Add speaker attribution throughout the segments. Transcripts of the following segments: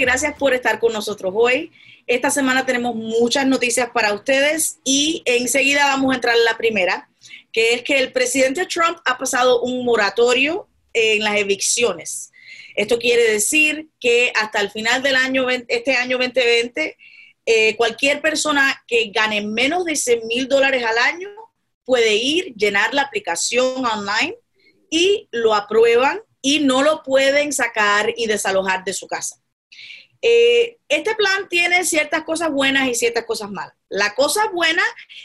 Speaker 1: gracias por estar con nosotros hoy. Esta semana tenemos muchas noticias para ustedes y enseguida vamos a entrar en la primera, que es que el presidente Trump ha pasado un moratorio en las evicciones. Esto quiere decir que hasta el final del año, este año 2020, eh, cualquier persona que gane menos de 100 mil dólares al año puede ir, llenar la aplicación online y lo aprueban y no lo pueden sacar y desalojar de su casa. Eh, este plan tiene ciertas cosas buenas y ciertas cosas malas. La cosa buena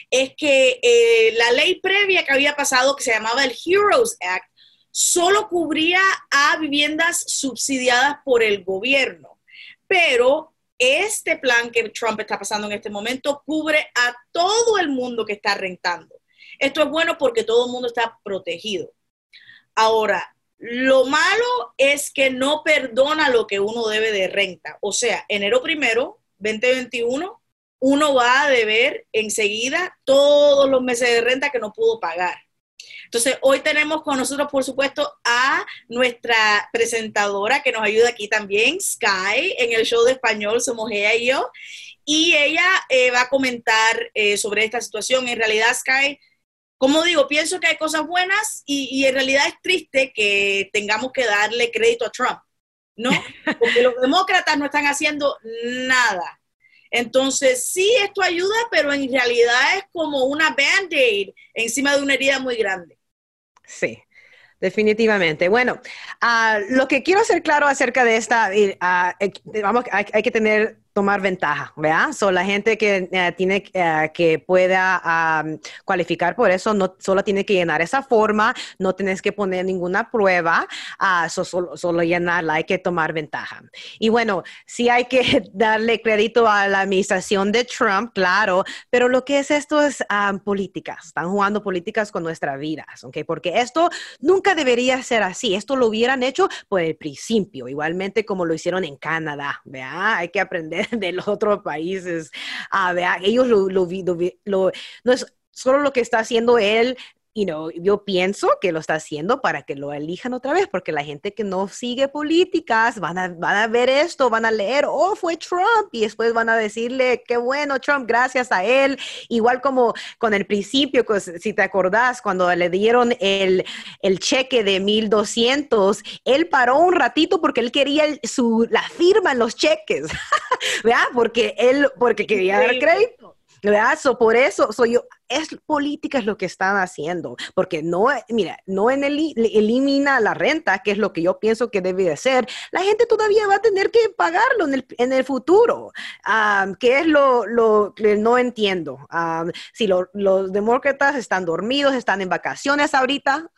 Speaker 1: es que eh, la ley previa que había pasado, que se llamaba el Heroes Act, solo cubría a viviendas subsidiadas por el gobierno. Pero este plan que Trump está pasando en este momento cubre a todo el mundo que está rentando. Esto es bueno porque todo el mundo está protegido. Ahora, lo malo es que no perdona lo que uno debe de renta. O sea, enero primero, 2021, uno va a deber enseguida todos los meses de renta que no pudo pagar. Entonces, hoy tenemos con nosotros, por supuesto, a nuestra presentadora que nos ayuda aquí también, Sky, en el show de español, somos ella y yo. Y ella eh, va a comentar eh, sobre esta situación. En realidad, Sky, como digo, pienso que hay cosas buenas y, en realidad es triste que tengamos que darle crédito a Trump, ¿no? Porque los demócratas no están haciendo nada. Entonces, sí, esto ayuda, pero en realidad es como una band-aid encima de una herida muy grande.
Speaker 2: Sí, definitivamente. Bueno, ah, lo que quiero hacer claro acerca de esta, uh, vamos, hay, que tener tomar ventaja, ¿verdad? So, la gente que eh, tiene eh, que pueda cualificar por eso no solo tiene que llenar esa forma, no tienes que poner ninguna prueba, uh, solo, llenarla, hay que tomar ventaja. Y bueno, sí hay que darle crédito a la administración de Trump, claro, pero lo que es esto es políticas, están jugando políticas con nuestras vidas, ¿ok? Porque esto nunca debería ser así, esto lo hubieran hecho por el principio, igualmente como lo hicieron en Canadá, ¿verdad? Hay que aprender de los otros países. a ver, ellos lo, lo, lo, no es solo lo que está haciendo él you know, yo pienso que lo está haciendo para que lo elijan otra vez, porque la gente que no sigue políticas van a, van a ver esto, van a leer, oh, fue Trump, y después van a decirle, qué bueno, Trump, gracias a él. Igual como con el principio, pues, si te acordás, cuando le dieron el, el cheque de 1200, él paró un ratito porque él quería su, la firma en los cheques, ¿verdad? Porque él, porque quería dar crédito. ¿verdad? por eso, soy yo, es política es lo que están haciendo, porque no, mira, no en el, elimina la renta, que es lo que yo pienso que debe de ser, la gente todavía va a tener que pagarlo en el, futuro, que es lo, que no entiendo. si los demócratas están dormidos, están en vacaciones ahorita,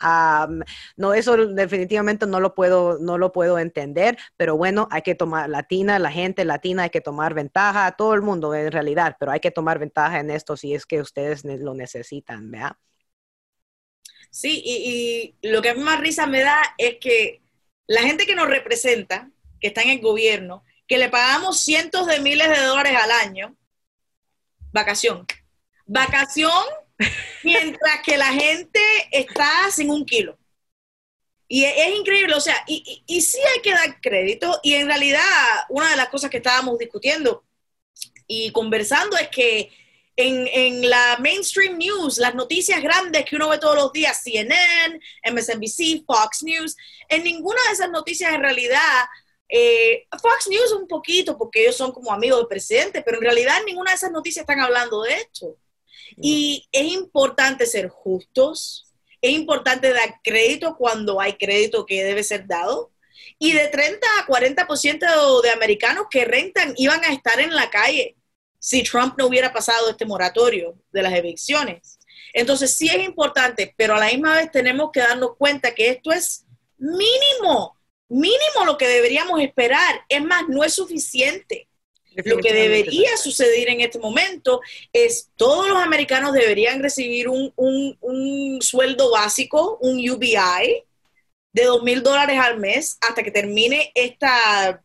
Speaker 2: no, eso definitivamente no lo puedo, no lo puedo entender, pero bueno, hay que tomar latina, la gente latina hay que tomar ventaja, todo el mundo en realidad, pero hay que tomar ventaja en esto si es que ustedes lo necesitan, ¿verdad?
Speaker 1: Sí, y, lo que a mí más risa me da es que la gente que nos representa, que está en el gobierno, que le pagamos cientos de miles de dólares al año, vacación. Vacación mientras que la gente está sin un kilo. Y es, increíble, o sea, y, y, sí hay que dar crédito, y en realidad una de las cosas que estábamos discutiendo y conversando es que en, la mainstream news, las noticias grandes que uno ve todos los días, CNN, MSNBC, Fox News, en ninguna de esas noticias en realidad, eh, Fox News un poquito, porque ellos son como amigos del presidente, pero en realidad en ninguna de esas noticias están hablando de esto. Y es importante ser justos, es importante dar crédito cuando hay crédito que debe ser dado. Y de 30 a 40% de americanos que rentan iban a estar en la calle si Trump no hubiera pasado este moratorio de las evicciones. Entonces sí es importante, pero a la misma vez tenemos que darnos cuenta que esto es mínimo, mínimo lo que deberíamos esperar. Es más, no es suficiente. Lo que debería suceder en este momento es todos los americanos deberían recibir un, un sueldo básico, un UBI, de dos mil dólares al mes hasta que termine esta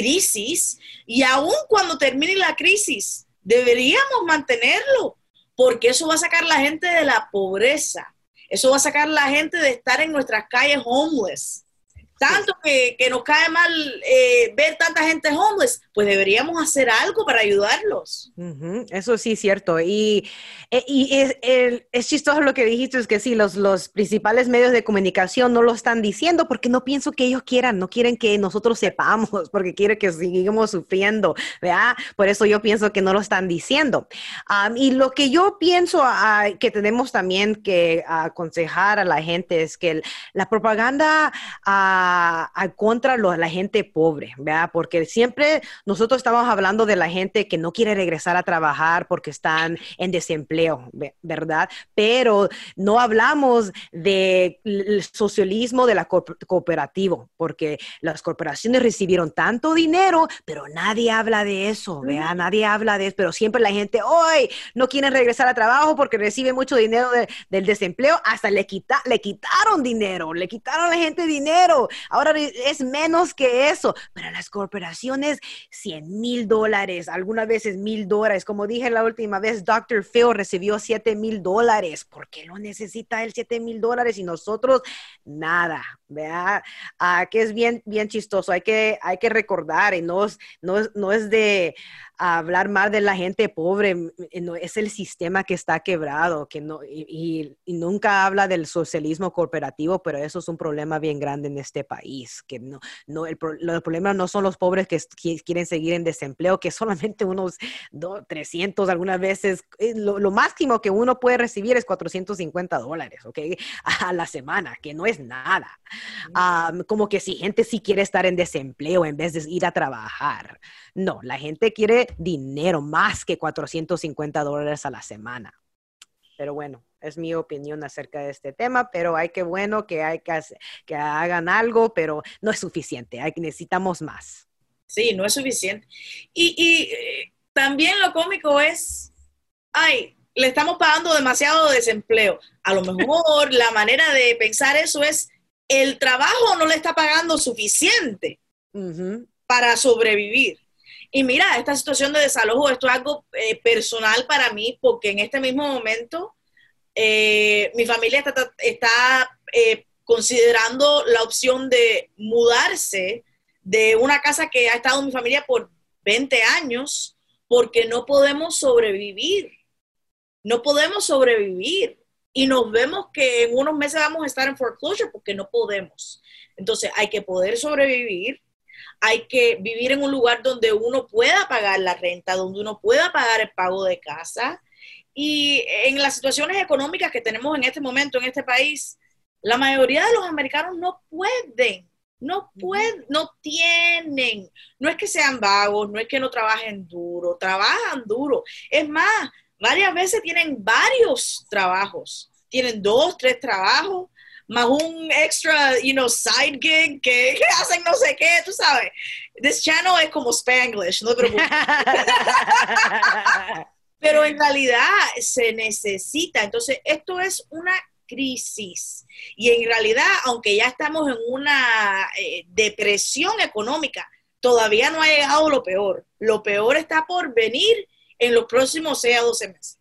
Speaker 1: crisis y aún cuando termine la crisis, deberíamos mantenerlo, porque eso va a sacar la gente de la pobreza, eso va a sacar la gente de estar en nuestras calles homeless. Tanto que, nos cae mal eh, ver tanta gente homeless, pues deberíamos hacer algo para ayudarlos.
Speaker 2: Eso sí cierto. Y, e, y es, es, chistoso lo que dijiste, es que sí, los, los principales medios de comunicación no lo están diciendo porque no pienso que ellos quieran, no quieren que nosotros sepamos, porque quieren que sigamos sufriendo, ¿verdad? Por eso yo pienso que no lo están diciendo. y lo que yo pienso que tenemos también que aconsejar a la gente es que la propaganda a, contra la gente pobre, ¿verdad? Porque siempre nosotros estamos hablando de la gente que no quiere regresar a trabajar porque están en desempleo, ¿verdad? Pero no hablamos del socialismo de la cooperativo, porque las corporaciones recibieron tanto dinero, pero nadie habla de eso, ¿verdad? Nadie habla de eso, pero siempre la gente, hoy no quieren regresar a trabajo porque recibe mucho dinero del desempleo, hasta le, quita, le quitaron dinero, le quitaron a la gente dinero. Ahora es menos que eso. Para las corporaciones, 100 mil dólares, algunas veces mil dólares. Como dije la última vez, Dr. Phil recibió 7 mil dólares. ¿Por qué lo necesita él 7 mil dólares y nosotros nada? ¿Vea? Ah, que es bien, bien chistoso. Hay que, hay que recordar y no no, no es de hablar mal de la gente pobre, eh, no, es el sistema que está quebrado, que no, y, nunca habla del socialismo corporativo, pero eso es un problema bien grande en este país, que no, no el, problema no son los pobres que, quieren seguir en desempleo, que solamente unos 300 algunas veces, eh, lo, máximo que uno puede recibir es 450 dólares, ¿ok? A la semana, que no es nada. como que si gente sí quiere estar en desempleo en vez de ir a trabajar. No, la gente quiere dinero, más que 450 dólares a la semana. Pero bueno, es mi opinión acerca de este tema, pero hay que bueno que hay que, que hagan algo, pero no es suficiente, hay, necesitamos más.
Speaker 1: Sí, no es suficiente. Y, eh, también lo cómico es, ay, le estamos pagando demasiado desempleo. A lo mejor la manera de pensar eso es, el trabajo no le está pagando suficiente para sobrevivir. Y mira, esta situación de desalojo, esto es algo eh, personal para mí, porque en este mismo momento eh, mi familia está, eh, considerando la opción de mudarse de una casa que ha estado en mi familia por 20 años, porque no podemos sobrevivir. No podemos sobrevivir. Y nos vemos que en unos meses vamos a estar en foreclosure porque no podemos. Entonces hay que poder sobrevivir hay que vivir en un lugar donde uno pueda pagar la renta, donde uno pueda pagar el pago de casa. Y en las situaciones económicas que tenemos en este momento en este país, la mayoría de los americanos no pueden, no pueden, no tienen. No es que sean vagos, no es que no trabajen duro, trabajan duro. Es más, varias veces tienen varios trabajos, tienen dos, tres trabajos más un extra, you know, side gig que, hacen no sé qué, tú sabes. This channel es como Spanglish, no te preocupes. Pero en realidad se necesita. Entonces, esto es una crisis. Y en realidad, aunque ya estamos en una eh, depresión económica, todavía no ha llegado lo peor. Lo peor está por venir en los próximos 6 a 12 meses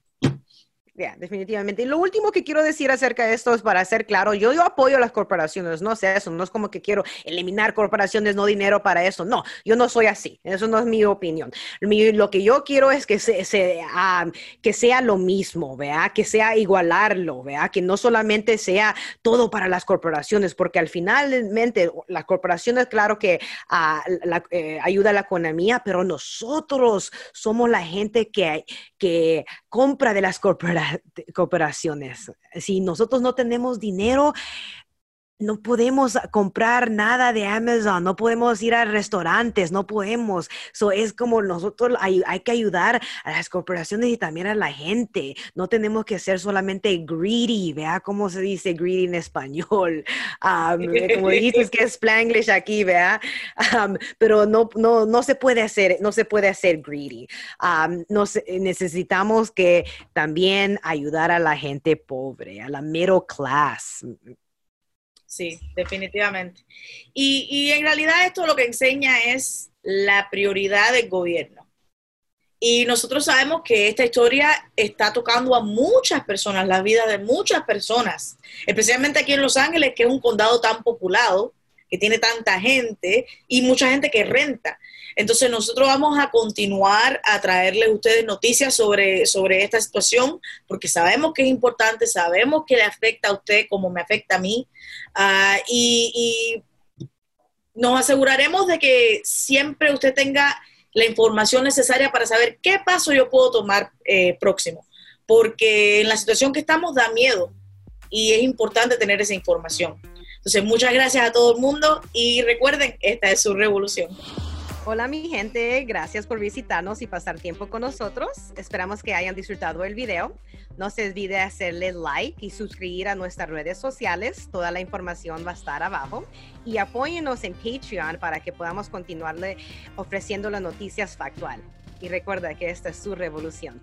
Speaker 2: definitivamente. Y lo último que quiero decir acerca de esto es para ser claro, yo, yo apoyo a las corporaciones, no sé eso, no es como que quiero eliminar corporaciones, no dinero para eso, no, yo no soy así, eso no es mi opinión. lo que yo quiero es que, se, ah, que sea lo mismo, ¿vea? que sea igualarlo, ¿vea? que no solamente sea todo para las corporaciones, porque al finalmente las corporaciones, claro que la, eh, ayuda a la economía, pero nosotros somos la gente que, que compra de las corporaciones cooperaciones. Si nosotros no tenemos dinero, no podemos comprar nada de Amazon, no podemos ir a restaurantes, no podemos. So, es como nosotros hay, que ayudar a las corporaciones y también a la gente. No tenemos que ser solamente greedy, vea cómo se dice greedy en español. como dijiste, que es Spanglish aquí, vea. pero no, no, no se puede hacer, no se puede hacer greedy. necesitamos que también ayudar a la gente pobre, a la middle class
Speaker 1: Sí, definitivamente. Y, en realidad esto lo que enseña es la prioridad del gobierno. Y nosotros sabemos que esta historia está tocando a muchas personas, la vida de muchas personas, especialmente aquí en Los Ángeles, que es un condado tan populado, que tiene tanta gente y mucha gente que renta. Entonces nosotros vamos a continuar a traerles a ustedes noticias sobre, sobre esta situación porque sabemos que es importante, sabemos que le afecta a usted como me afecta a mí ah, y, nos aseguraremos de que siempre usted tenga la información necesaria para saber qué paso yo puedo tomar eh, próximo, porque en la situación que estamos da miedo y es importante tener esa información. Entonces, muchas gracias a todo el mundo y recuerden, esta es su revolución.
Speaker 2: Hola mi gente, gracias por visitarnos y pasar tiempo con nosotros. Esperamos que hayan disfrutado el video. No se olvide hacerle like y suscribir a nuestras redes sociales. Toda la información va a estar abajo. Y apóyenos en Patreon para que podamos continuarle ofreciendo las noticias factual. Y recuerda que esta es su revolución.